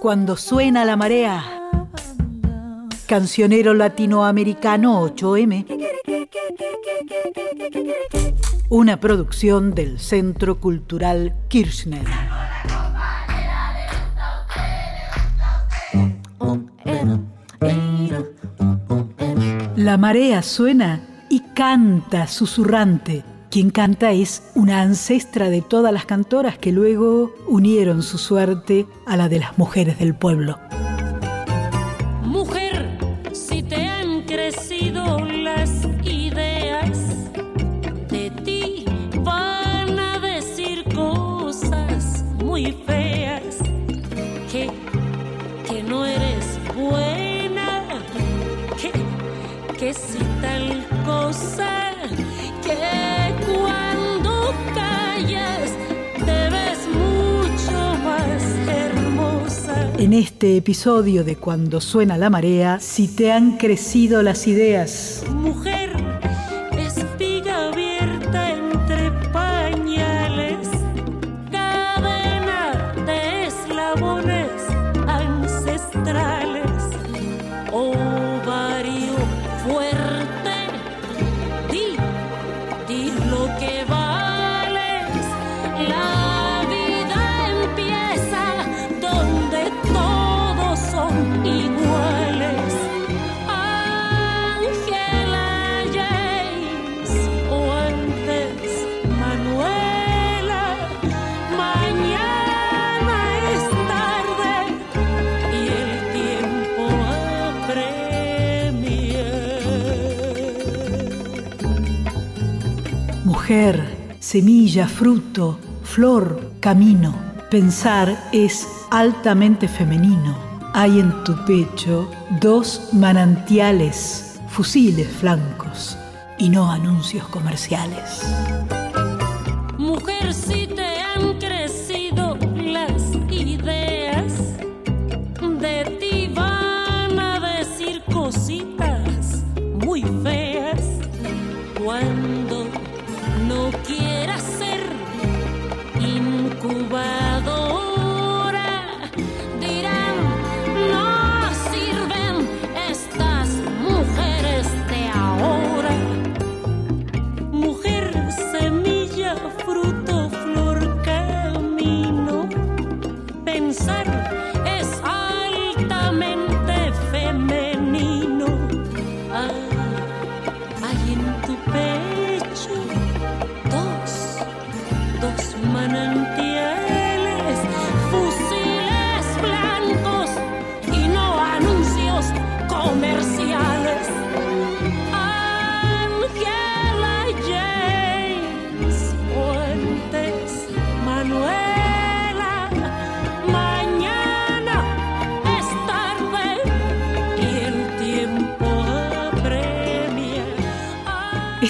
Cuando suena la marea. Cancionero latinoamericano 8M. Una producción del Centro Cultural Kirchner. La marea suena y canta susurrante. Quien canta es una ancestra de todas las cantoras que luego unieron su suerte a la de las mujeres del pueblo. Mujer, si te han crecido las ideas, de ti van a decir cosas muy feas, que, que no eres buena, que, que si tal cosa, En este episodio de Cuando suena la marea, si te han crecido las ideas, mujer, semilla, fruto, flor, camino. Pensar es altamente femenino. Hay en tu pecho dos manantiales, fusiles flancos y no anuncios comerciales.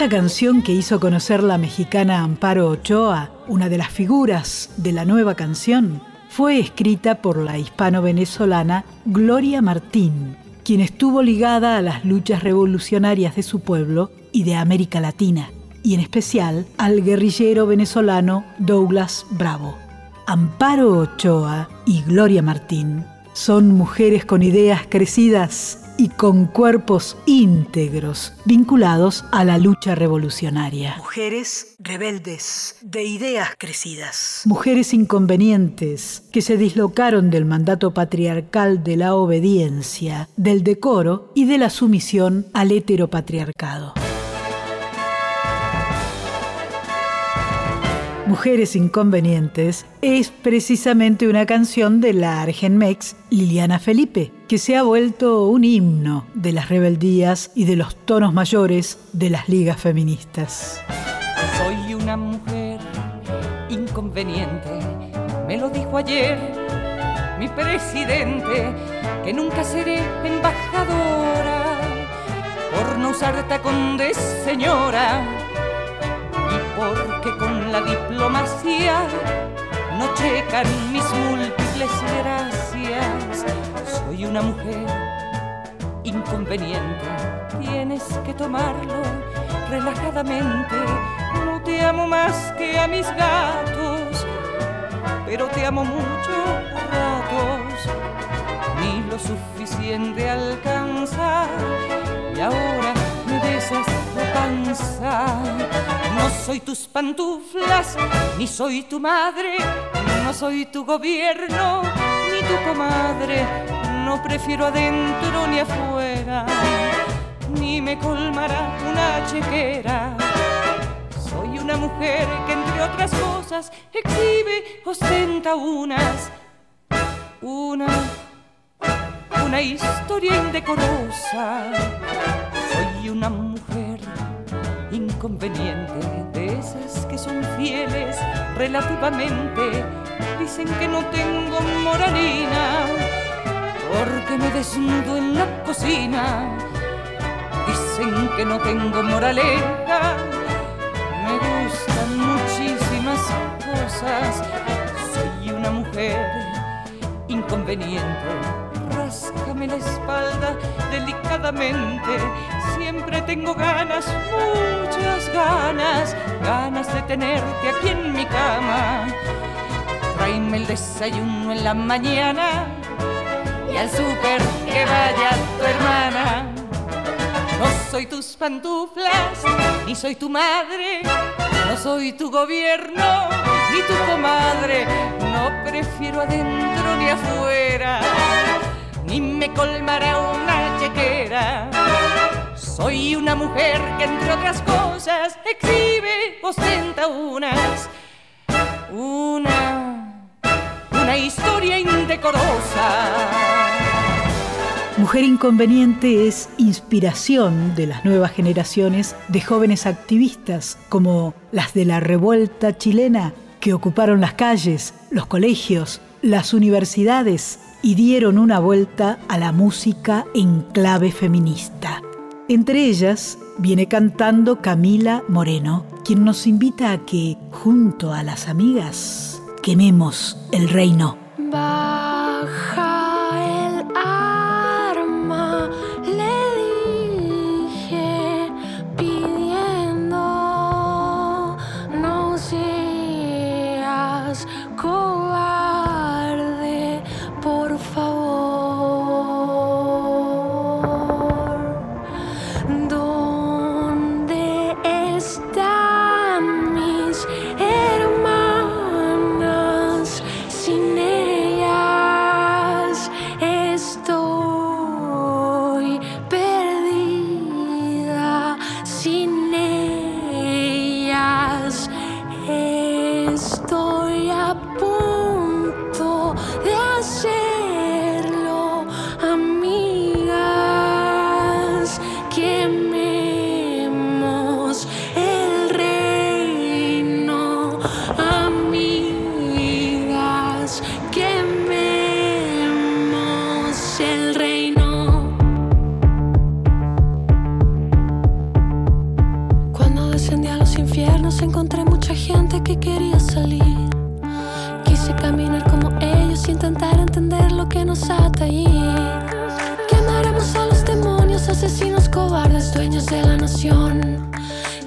Esta canción que hizo conocer la mexicana Amparo Ochoa, una de las figuras de la nueva canción, fue escrita por la hispano-venezolana Gloria Martín, quien estuvo ligada a las luchas revolucionarias de su pueblo y de América Latina, y en especial al guerrillero venezolano Douglas Bravo. Amparo Ochoa y Gloria Martín son mujeres con ideas crecidas y con cuerpos íntegros vinculados a la lucha revolucionaria. Mujeres rebeldes, de ideas crecidas. Mujeres inconvenientes que se dislocaron del mandato patriarcal de la obediencia, del decoro y de la sumisión al heteropatriarcado. Mujeres Inconvenientes es precisamente una canción de la Argenmex Liliana Felipe, que se ha vuelto un himno de las rebeldías y de los tonos mayores de las ligas feministas. Soy una mujer inconveniente, me lo dijo ayer mi presidente, que nunca seré embajadora por no usar tacón de señora y porque con la diplomacia no checan mis múltiples gracias. Soy una mujer inconveniente, tienes que tomarlo relajadamente. No te amo más que a mis gatos, pero te amo mucho a ratos. Ni lo suficiente alcanza y ahora me besas la panza. No soy tus pantuflas, ni soy tu madre, no soy tu gobierno, ni tu comadre. No prefiero adentro ni afuera, ni me colmará una chequera. Soy una mujer que entre otras cosas exhibe, ostenta unas, una, una historia indecorosa. Soy una mujer inconveniente de esas que son fieles relativamente. Dicen que no tengo moralina porque me desnudo en la cocina. Dicen que no tengo moraleja, me gustan muchísimas cosas. Soy una mujer inconveniente. Ráscame la espalda delicadamente. Siempre tengo ganas, muchas ganas, ganas de tenerte aquí en mi cama. Tráeme el desayuno en la mañana y al súper que vaya tu hermana. No soy tus pantuflas, ni soy tu madre, no soy tu gobierno, ni tu comadre. No prefiero adentro ni afuera, ni me colmará una chequera. Soy una mujer que entre otras cosas exhibe, ostenta unas, una, una historia indecorosa. Mujer Inconveniente es inspiración de las nuevas generaciones de jóvenes activistas como las de la revuelta chilena que ocuparon las calles, los colegios, las universidades y dieron una vuelta a la música en clave feminista. Entre ellas viene cantando Camila Moreno, quien nos invita a que, junto a las amigas, quememos el reino. ¿Dónde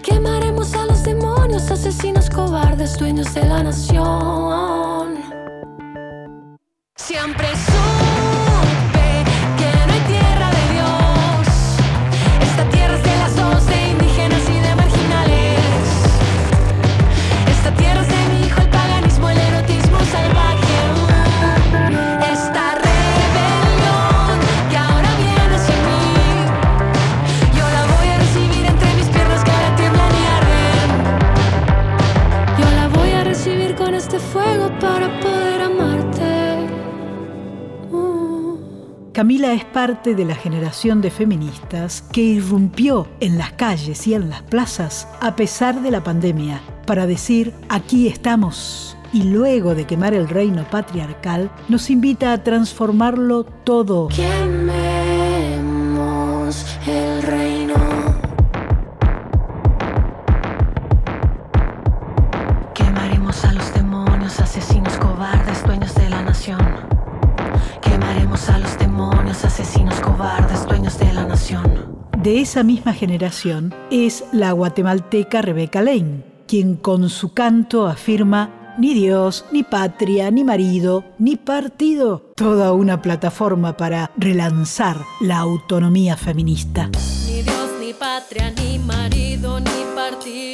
Quemaremos a los demonios, asesinos cobardes, dueños de la nación. Siempre Camila es parte de la generación de feministas que irrumpió en las calles y en las plazas a pesar de la pandemia para decir aquí estamos. Y luego de quemar el reino patriarcal, nos invita a transformarlo todo. Quememos el reino. Quemaremos a los demonios, asesinos cobardes, dueños de la nación. Quemaremos a los asesinos cobardes, dueños de la nación. De esa misma generación es la guatemalteca Rebeca Lane, quien con su canto afirma ni Dios, ni patria, ni marido, ni partido. Toda una plataforma para relanzar la autonomía feminista. Ni Dios, ni patria, ni marido, ni partido.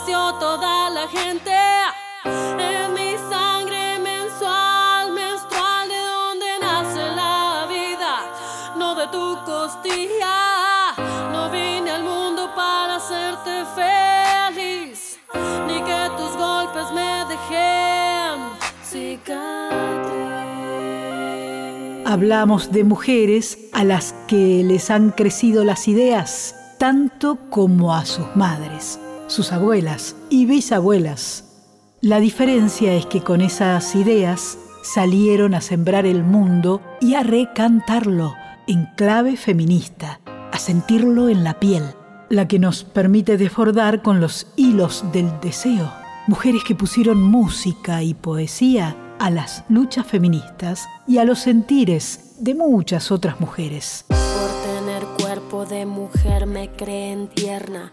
Nació toda la gente. En mi sangre mensual, menstrual, de donde nace la vida, no de tu costilla. No vine al mundo para hacerte feliz, ni que tus golpes me dejen cicatriz. Hablamos de mujeres a las que les han crecido las ideas, tanto como a sus madres, sus abuelas y bisabuelas. La diferencia es que con esas ideas salieron a sembrar el mundo y a recantarlo en clave feminista, a sentirlo en la piel, la que nos permite desbordar con los hilos del deseo. Mujeres que pusieron música y poesía a las luchas feministas y a los sentires de muchas otras mujeres. Por tener cuerpo de mujer me creen tierna,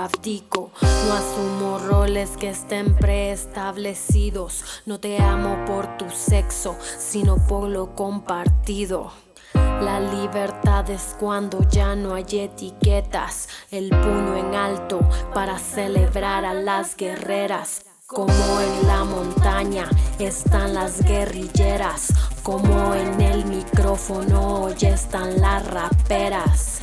no asumo roles que estén preestablecidos. No te amo por tu sexo, sino por lo compartido. La libertad es cuando ya no hay etiquetas, el puño en alto para celebrar a las guerreras. Como en la montaña están las guerrilleras, como en el micrófono ya están las raperas.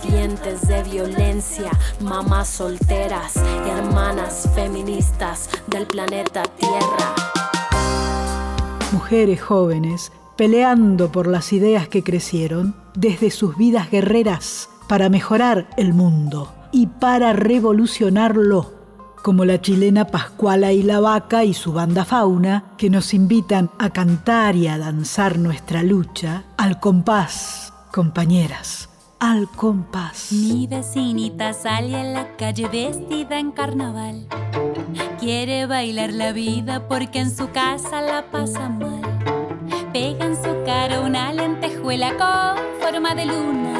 Sobrevivientes de violencia, mamás solteras, hermanas feministas del planeta Tierra. Mujeres jóvenes peleando por las ideas que crecieron desde sus vidas guerreras para mejorar el mundo y para revolucionarlo, como la chilena Pascuala y la Vaca y su banda Fauna, que nos invitan a cantar y a danzar nuestra lucha al compás, compañeras, al compás. Mi vecinita sale a la calle vestida en carnaval. Quiere bailar la vida porque en su casa la pasa mal. Pega en su cara una lentejuela con forma de luna.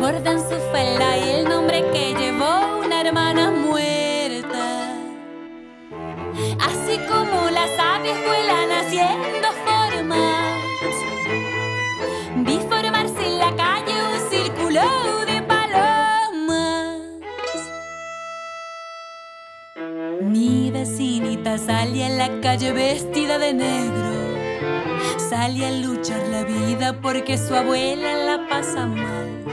Borda en su falda el nombre que llevó una hermana muerta. Mi vecinita sale a la calle vestida de negro. Sale a luchar la vida porque su abuela la pasa mal.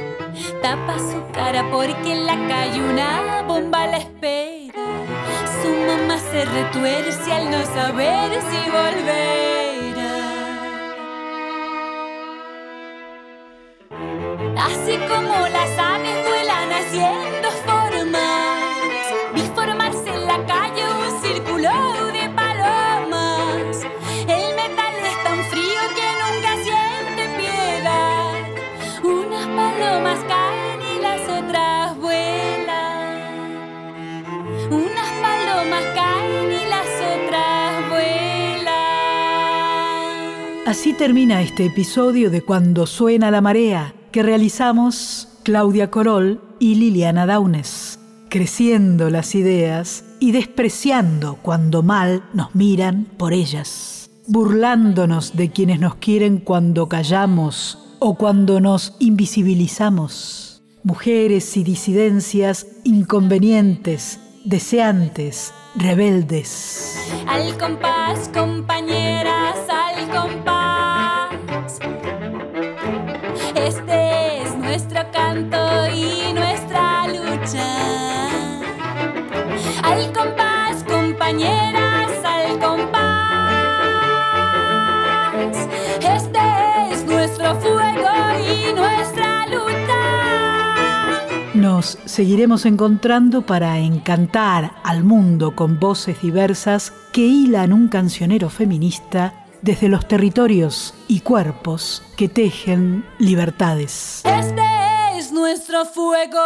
Tapa su cara porque en la calle una bomba la espera. Su mamá se retuerce al no saber si volverá. Así termina este episodio de Cuando suena la marea, que realizamos Claudia Corol y Liliana Daunes, creciendo las ideas y despreciando cuando mal nos miran por ellas, burlándonos de quienes nos quieren cuando callamos o cuando nos invisibilizamos. Mujeres y disidencias inconvenientes, deseantes, rebeldes. Al compás, compañeras, al compás. Seguiremos encontrando para encantar al mundo con voces diversas que hilan un cancionero feminista desde los territorios y cuerpos que tejen libertades. Este es nuestro fuego.